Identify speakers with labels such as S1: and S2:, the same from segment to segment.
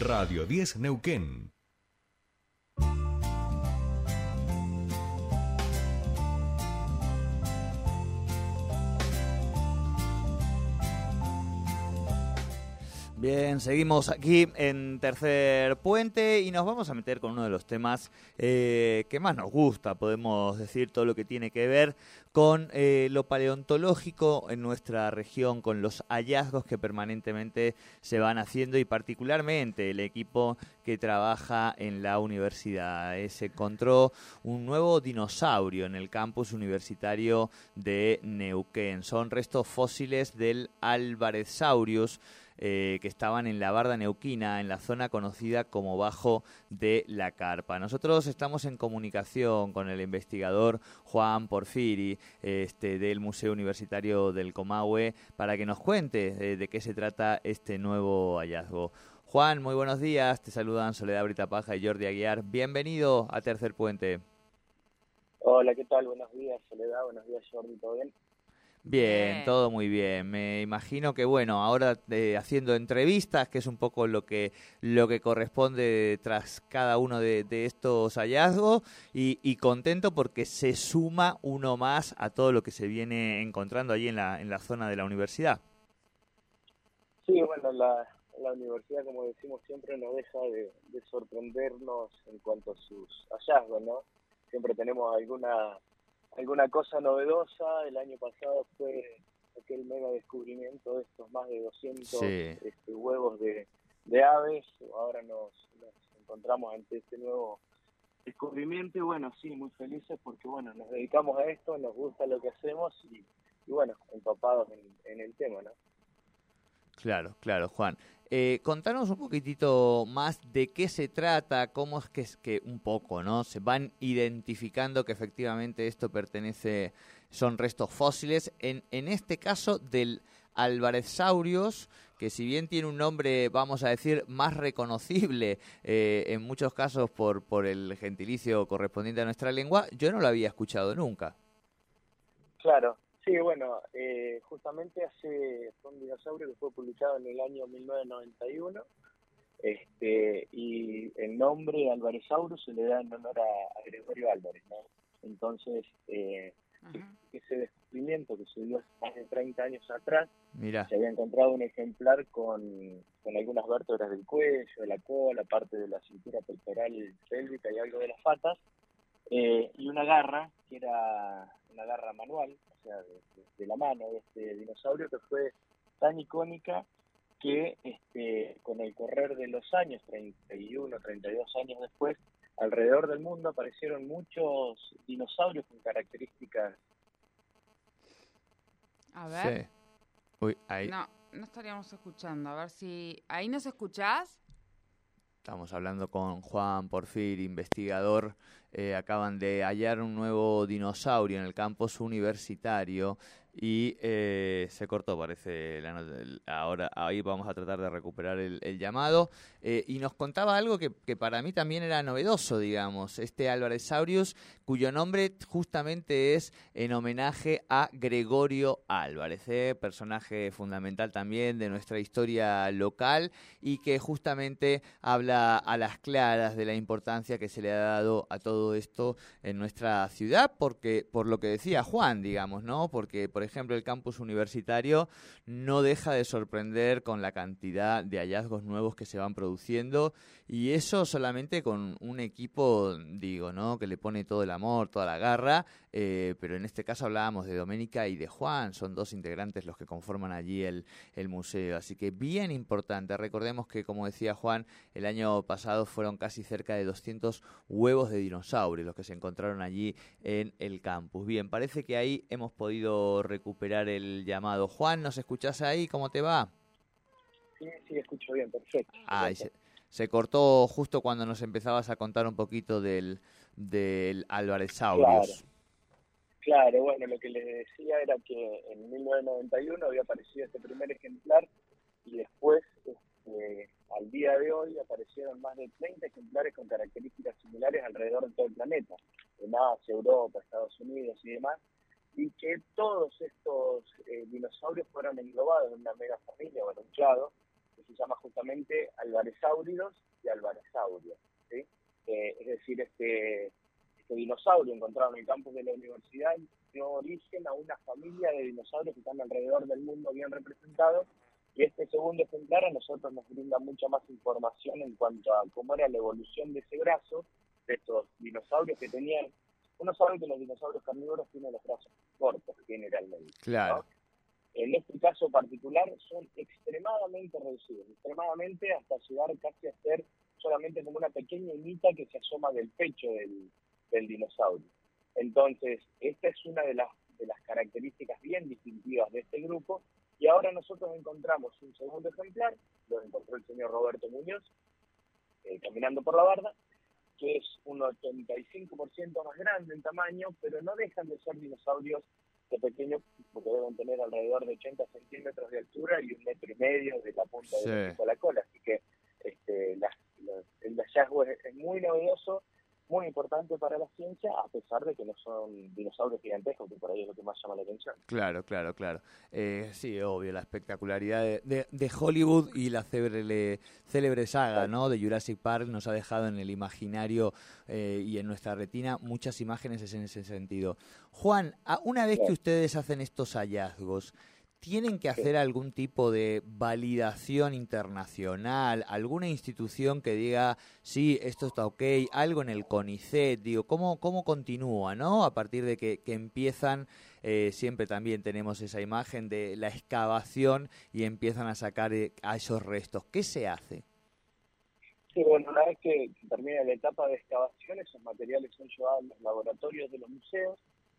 S1: Radio 10 Neuquén.
S2: Bien, seguimos aquí en Tercer Puente y nos vamos a meter con uno de los temas eh, que más nos gusta, podemos decir, todo lo que tiene que ver con eh, lo paleontológico en nuestra región, con los hallazgos que permanentemente se van haciendo y particularmente el equipo que trabaja en la universidad. Eh, se encontró un nuevo dinosaurio en el campus universitario de Neuquén. Son restos fósiles del Alvarezsaurus eh, que estaban en la barda neuquina, en la zona conocida como Bajo de la Carpa. Nosotros estamos en comunicación con el investigador Juan Porfiri este, del Museo Universitario del Comahue para que nos cuente de, de qué se trata este nuevo hallazgo. Juan, muy buenos días. Te saludan Soledad Brita Paja y Jordi Aguiar. Bienvenido a Tercer Puente.
S3: Hola, ¿qué tal? Buenos días, Soledad. Buenos días, Jordi. ¿Todo bien?
S2: Bien, bien, todo muy bien. Me imagino que bueno, ahora eh, haciendo entrevistas, que es un poco lo que lo que corresponde tras cada uno de, de estos hallazgos, y, y, contento porque se suma uno más a todo lo que se viene encontrando allí en la en la zona de la universidad.
S3: Sí, bueno, la, la universidad, como decimos siempre, no deja de, de sorprendernos en cuanto a sus hallazgos, ¿no? Siempre tenemos alguna alguna cosa novedosa. El año pasado fue aquel mega descubrimiento de estos más de 200
S2: Sí.
S3: este, huevos de, de aves. Ahora nos, nos encontramos ante este nuevo descubrimiento y bueno, sí, muy felices porque bueno, nos dedicamos a esto, nos gusta lo que hacemos y, y bueno, empapados en, en el tema, ¿no?
S2: Claro, claro, Juan. Eh, contanos un poquitito más de qué se trata, cómo es que es que un poco, ¿no? Se van identificando que efectivamente esto pertenece, son restos fósiles, en, en este caso del Alvarezsaurios, que si bien tiene un nombre, vamos a decir, más reconocible eh, en muchos casos por, por el gentilicio correspondiente a nuestra lengua, yo no lo había escuchado nunca.
S3: Claro, Sí, bueno, eh, justamente hace fue un dinosaurio que fue publicado en el año 1991 este, y el nombre Alvarezsaurus se le da en honor a, Gregorio Álvarez, ¿no? Entonces, eh, ese descubrimiento que se dio más de 30 años atrás,
S2: Mira.
S3: se había encontrado un ejemplar con, con algunas vértebras del cuello, de la cola, parte de la cintura pectoral pélvica y algo de las patas, eh, y una garra, que era una garra manual, sea, de, de, de, la mano de este dinosaurio, que fue tan icónica que este, con el correr de los años, 31, 32 años después, alrededor del mundo aparecieron muchos dinosaurios con características.
S4: A ver.
S2: Sí. Uy, ahí.
S4: No, no estaríamos escuchando. A ver si. ¿Ahí nos escuchás?
S2: Estamos hablando con Juan Porfir, investigador. Eh, acaban de hallar un nuevo dinosaurio en el campus universitario y eh, se cortó, parece. La ahora ahí vamos a tratar de recuperar el, llamado. Eh, y nos contaba algo que, que, para mí también era novedoso, digamos. Este Álvarez-Saurius, cuyo nombre justamente es en homenaje a Gregorio Álvarez, personaje fundamental también de nuestra historia local y que justamente habla a las claras de la importancia que se le ha dado a todo esto en nuestra ciudad, porque por lo que decía Juan, digamos, ¿no? Porque, por ejemplo, el campus universitario no deja de sorprender con la cantidad de hallazgos nuevos que se van produciendo y eso solamente con un equipo, digo, ¿no? Que le pone todo el amor, toda la garra, eh, pero en este caso hablábamos de Doménica y de Juan, son dos integrantes los que conforman allí el, el museo, así que bien importante. Recordemos que, como decía Juan, el año pasado fueron casi cerca de 200 huevos de dinosaurios los que se encontraron allí en el campus. Bien, parece que ahí hemos podido recuperar el llamado. Juan, ¿nos escuchás ahí? ¿Cómo te va?
S3: Sí, sí, escucho bien, perfecto.
S2: Ah, se, se, cortó justo cuando nos empezabas a contar un poquito del, del Alvarezsaurus.
S3: Claro. Claro, bueno, lo que les decía era que en 1991 había aparecido este primer ejemplar y después, este, al día de hoy, aparecieron más de 30 ejemplares con características similares alrededor de todo el planeta, en Asia, Europa, Estados Unidos y demás, y que todos estos eh, dinosaurios fueron englobados en una mega familia o enunciado, que se llama justamente Alvaresáuridos y Alvaresaurios. ¿sí? Eh, es decir, este, este dinosaurio encontrado en el campus de la universidad dio origen a una familia de dinosaurios que están alrededor del mundo bien representados y este segundo ejemplar a nosotros nos brinda mucha más información en cuanto a cómo era la evolución de ese brazo, de estos dinosaurios que tenían. Uno sabe que los dinosaurios carnívoros tienen los brazos cortos generalmente.
S2: Claro.
S3: En este caso particular son extremadamente reducidos, extremadamente hasta llegar casi a ser solamente como una pequeña unita que se asoma del pecho del, del dinosaurio. Entonces, esta es una de las, de las características bien distintivas de este grupo y ahora nosotros encontramos un segundo ejemplar, lo encontró el señor Roberto Muñoz, eh, caminando por la barda, que es un 85% más grande en tamaño, pero no dejan de ser dinosaurios de pequeño, porque deben tener alrededor de 80 centímetros de altura y un metro y medio de la punta de la cola. Así que este, el hallazgo es muy novedoso muy importante para la ciencia, a pesar de que no son dinosaurios gigantescos, que por ahí es lo que más llama la atención.
S2: Claro, claro, claro. Eh, sí, obvio, la espectacularidad de, de, Hollywood y la célebre, célebre saga ¿no? de Jurassic Park nos ha dejado en el imaginario eh, y en nuestra retina muchas imágenes en ese sentido. Juan, una vez que ustedes hacen estos hallazgos, ¿Tienen que hacer algún tipo de validación internacional? ¿Alguna institución que diga, sí, esto está ok? ¿Algo en el CONICET? Digo, ¿cómo, cómo continúa, no? A partir de que, empiezan, eh, siempre también tenemos esa imagen de la excavación y empiezan a sacar eh, a esos restos. ¿Qué se hace?
S3: Sí, bueno, una vez que termina la etapa de excavación, esos materiales son llevados a los laboratorios de los museos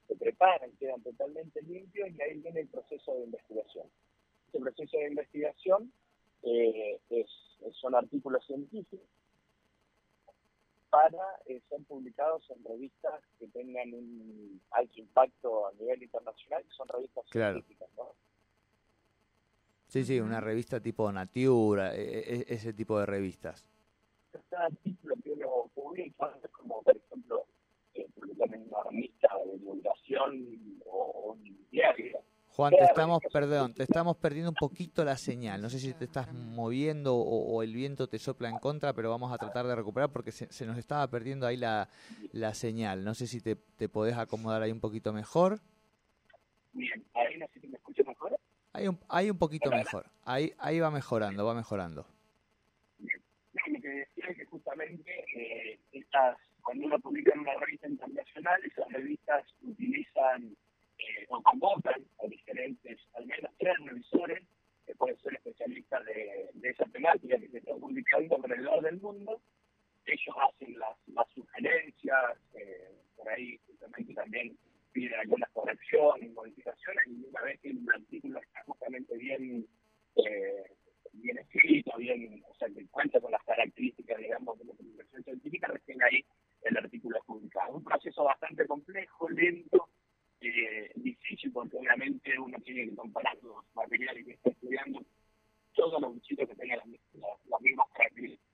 S3: se preparan, quedan totalmente limpios y ahí viene el proceso de investigación. Este proceso de investigación eh, es, son artículos científicos para eh, ser publicados en revistas que tengan un alto impacto a nivel internacional, que son revistas científicas, ¿no?
S2: Sí, sí, una revista tipo Natura, e, e, ese tipo de revistas.
S3: Cada artículo que uno publica, como por ejemplo, revista de divulgación o.
S2: Juan, te estamos, perdón, te estamos perdiendo un poquito la señal. No sé si te estás moviendo o, el viento te sopla en contra, pero vamos a tratar de recuperar porque se, nos estaba perdiendo ahí la, la señal. No sé si te, te, podés acomodar ahí un poquito mejor.
S3: Bien, ahí no sé si me escuchas mejor.
S2: Ahí un, ahí un poquito mejor. Ahí, ahí va mejorando, va mejorando.
S3: Bien. lo que decía es que justamente eh, estas cuando uno publica en una revista internacional, esas revistas utilizan eh, o convocan a diferentes, al menos tres revisores, que pueden ser especialistas de, esa temática que se está publicando alrededor del mundo. Ellos hacen las, sugerencias, eh, por ahí justamente también piden algunas correcciones, modificaciones, y una vez que el artículo está justamente bien, eh, bien escrito, bien, o sea, que cuenta con las características, digamos, de la publicación científica, recién ahí el artículo es publicado. Un proceso bastante complejo, lento, eh, difícil, porque obviamente uno tiene que comparar los materiales que está estudiando, todos los bichitos que tengan las, mismas características.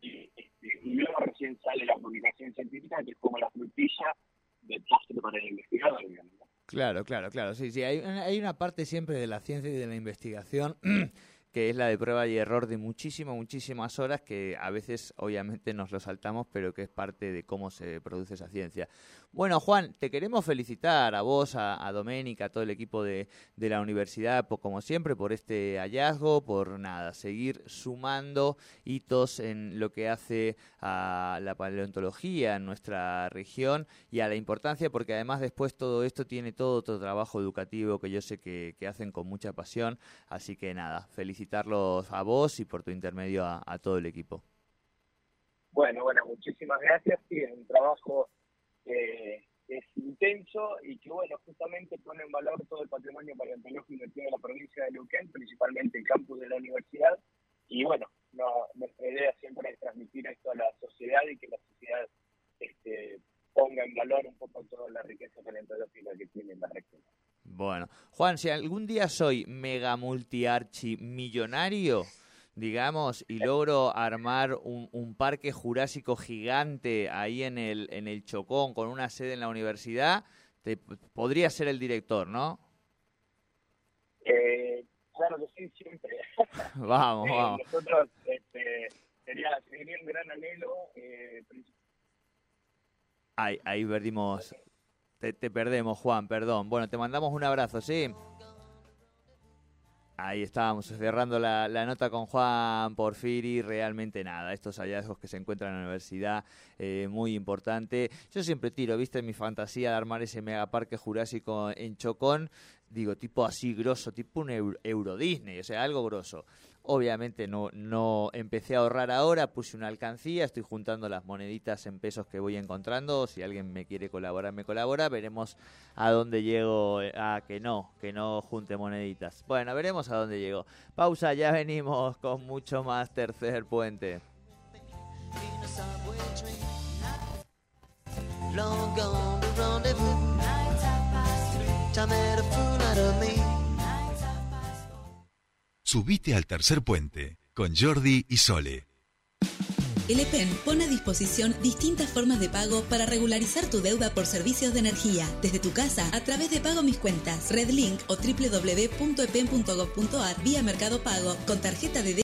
S3: Y, este, y luego recién sale la publicación científica, que es como la frutilla del postre para el investigador,
S2: Claro, claro, claro. Sí, sí. Hay, hay una parte siempre de la ciencia y de la investigación que es la de prueba y error de muchísimas, muchísimas horas que a veces obviamente nos lo saltamos, pero que es parte de cómo se produce esa ciencia. Bueno, Juan, te queremos felicitar a vos, a, a Doménica, a todo el equipo de, de la universidad, como siempre, por este hallazgo, por nada, seguir sumando hitos en lo que hace a la paleontología en nuestra región y a la importancia, porque además después todo esto tiene todo otro trabajo educativo que yo sé que, que hacen con mucha pasión, así que nada, felicitar felicitarlos a vos y por tu intermedio a, todo el equipo.
S3: Bueno, bueno, muchísimas gracias. Sí, es un trabajo que es intenso y que, bueno, justamente pone en valor todo el patrimonio paleontológico que tiene la provincia de Neuquén, principalmente el campus de la universidad. Y, bueno, nuestra idea siempre es transmitir esto a la sociedad y que la sociedad este, ponga en valor un poco toda la riqueza paleontológica que tiene la región.
S2: Bueno, Juan, si algún día soy mega multiarchi millonario, digamos, y logro armar un, parque jurásico gigante ahí en el, en el Chocón con una sede en la universidad, te, podría ser el director, ¿no?
S3: Eh, Claro que sí, siempre.
S2: vamos, vamos.
S3: Nosotros, este, sería, sería un gran anhelo. Eh,
S2: Ahí, ahí perdimos. Te, perdemos, Juan, perdón. Bueno, te mandamos un abrazo, ¿sí? Ahí estábamos cerrando la, la nota con Juan Porfiri. Realmente nada, estos hallazgos que se encuentran en la universidad, eh, muy importante. Yo siempre tiro, viste, mi fantasía de armar ese megaparque jurásico en Chocón. Digo, tipo así grosso, tipo un Euro, Euro Disney, o sea, algo grosso. Obviamente no, no empecé a ahorrar ahora, puse una alcancía, estoy juntando las moneditas en pesos que voy encontrando. Si alguien me quiere colaborar, me colabora. Veremos a dónde llego. Ah, que no, que no junte moneditas. Bueno, veremos a dónde llego. Pausa, ya venimos con mucho más tercer puente.
S1: Subite al tercer puente con Jordi y Sole.
S5: El EPEN pone a disposición distintas formas de pago para regularizar tu deuda por servicios de energía, desde tu casa a través de Pago Mis Cuentas, Redlink o www.epen.gov.ar vía Mercado Pago con tarjeta de